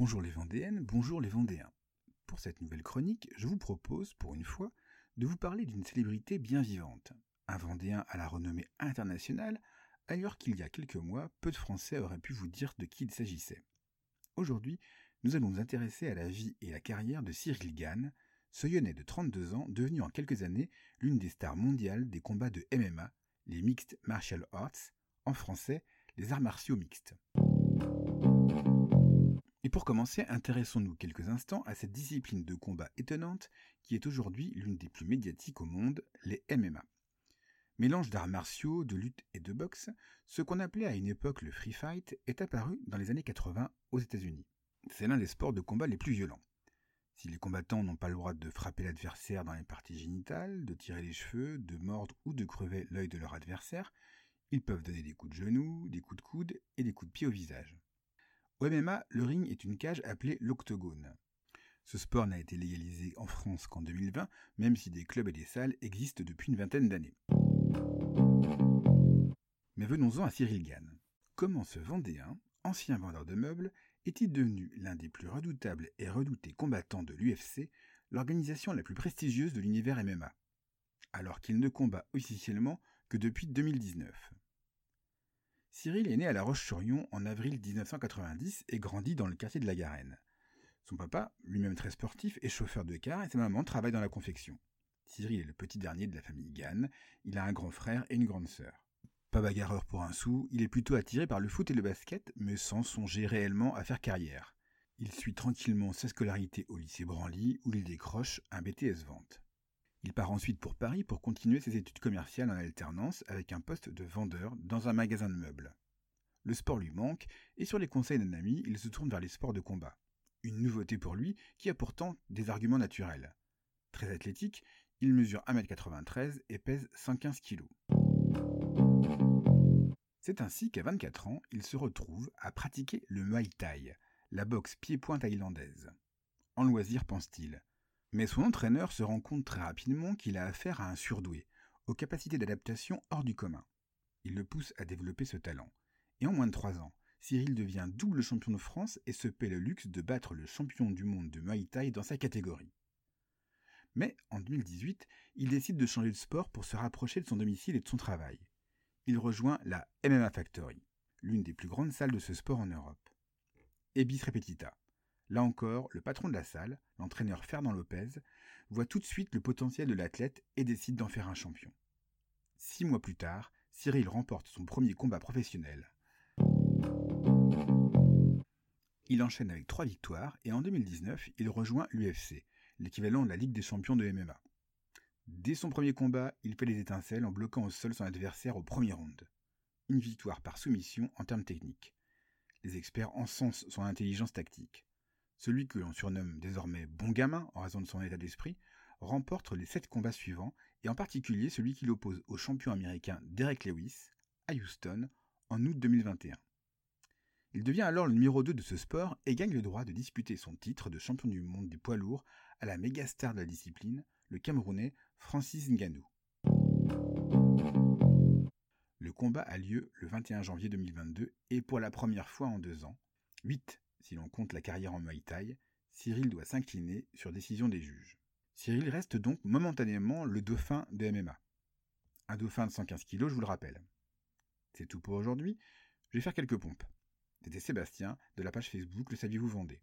Bonjour les Vendéennes, bonjour les Vendéens. Pour cette nouvelle chronique, je vous propose, pour une fois, de vous parler d'une célébrité bien vivante. Un Vendéen à la renommée internationale, ailleurs qu'il y a quelques mois, peu de Français auraient pu vous dire de qui il s'agissait. Aujourd'hui, nous allons nous intéresser à la vie et la carrière de Cyril Gann, ce Lyonnais de 32 ans devenu en quelques années l'une des stars mondiales des combats de MMA, les Mixed Martial Arts, en français les arts martiaux mixtes. Et pour commencer, intéressons-nous quelques instants à cette discipline de combat étonnante qui est aujourd'hui l'une des plus médiatiques au monde, les MMA. Mélange d'arts martiaux, de lutte et de boxe, ce qu'on appelait à une époque le free fight est apparu dans les années 80 aux États-Unis. C'est l'un des sports de combat les plus violents. Si les combattants n'ont pas le droit de frapper l'adversaire dans les parties génitales, de tirer les cheveux, de mordre ou de crever l'œil de leur adversaire, ils peuvent donner des coups de genoux, des coups de coude et des coups de pied au visage. Au MMA, le ring est une cage appelée l'octogone. Ce sport n'a été légalisé en France qu'en 2020, même si des clubs et des salles existent depuis une vingtaine d'années. Mais venons-en à Cyril Gann. Comment ce Vendéen, ancien vendeur de meubles, est-il devenu l'un des plus redoutables et redoutés combattants de l'UFC, l'organisation la plus prestigieuse de l'univers MMA, alors qu'il ne combat officiellement que depuis 2019 Cyril est né à La Roche-sur-Yon en avril 1990 et grandit dans le quartier de la Garenne. Son papa, lui-même très sportif, est chauffeur de car et sa maman travaille dans la confection. Cyril est le petit dernier de la famille Gann, il a un grand frère et une grande sœur. Pas bagarreur pour un sou, il est plutôt attiré par le foot et le basket, mais sans songer réellement à faire carrière. Il suit tranquillement sa scolarité au lycée Branly, où il décroche un BTS Vente. Il part ensuite pour Paris pour continuer ses études commerciales en alternance avec un poste de vendeur dans un magasin de meubles. Le sport lui manque et sur les conseils d'un ami, il se tourne vers les sports de combat. Une nouveauté pour lui qui a pourtant des arguments naturels. Très athlétique, il mesure 1m93 et pèse 115 kg. C'est ainsi qu'à 24 ans, il se retrouve à pratiquer le Muay Thai, la boxe pied-point thaïlandaise. En loisir, pense-t-il. Mais son entraîneur se rend compte très rapidement qu'il a affaire à un surdoué, aux capacités d'adaptation hors du commun. Il le pousse à développer ce talent. Et en moins de trois ans, Cyril devient double champion de France et se paie le luxe de battre le champion du monde de Muay Thai dans sa catégorie. Mais en 2018, il décide de changer de sport pour se rapprocher de son domicile et de son travail. Il rejoint la MMA Factory, l'une des plus grandes salles de ce sport en Europe. Ebis repetita. Là encore, le patron de la salle, l'entraîneur Fernand Lopez, voit tout de suite le potentiel de l'athlète et décide d'en faire un champion. Six mois plus tard, Cyril remporte son premier combat professionnel. Il enchaîne avec trois victoires et en 2019, il rejoint l'UFC, l'équivalent de la Ligue des champions de MMA. Dès son premier combat, il fait les étincelles en bloquant au sol son adversaire au premier round. Une victoire par soumission en termes techniques. Les experts encensent son intelligence tactique celui que l'on surnomme désormais Bon Gamin en raison de son état d'esprit, remporte les sept combats suivants, et en particulier celui qui l'oppose au champion américain Derek Lewis, à Houston, en août 2021. Il devient alors le numéro 2 de ce sport et gagne le droit de disputer son titre de champion du monde des poids lourds à la méga star de la discipline, le Camerounais Francis Ngannou. Le combat a lieu le 21 janvier 2022 et pour la première fois en deux ans, 8 si l'on compte la carrière en Muay Thai, Cyril doit s'incliner sur décision des juges. Cyril reste donc momentanément le dauphin de MMA. Un dauphin de 115 kg, je vous le rappelle. C'est tout pour aujourd'hui. Je vais faire quelques pompes. C'était Sébastien de la page Facebook Le Saviez-vous Vendez.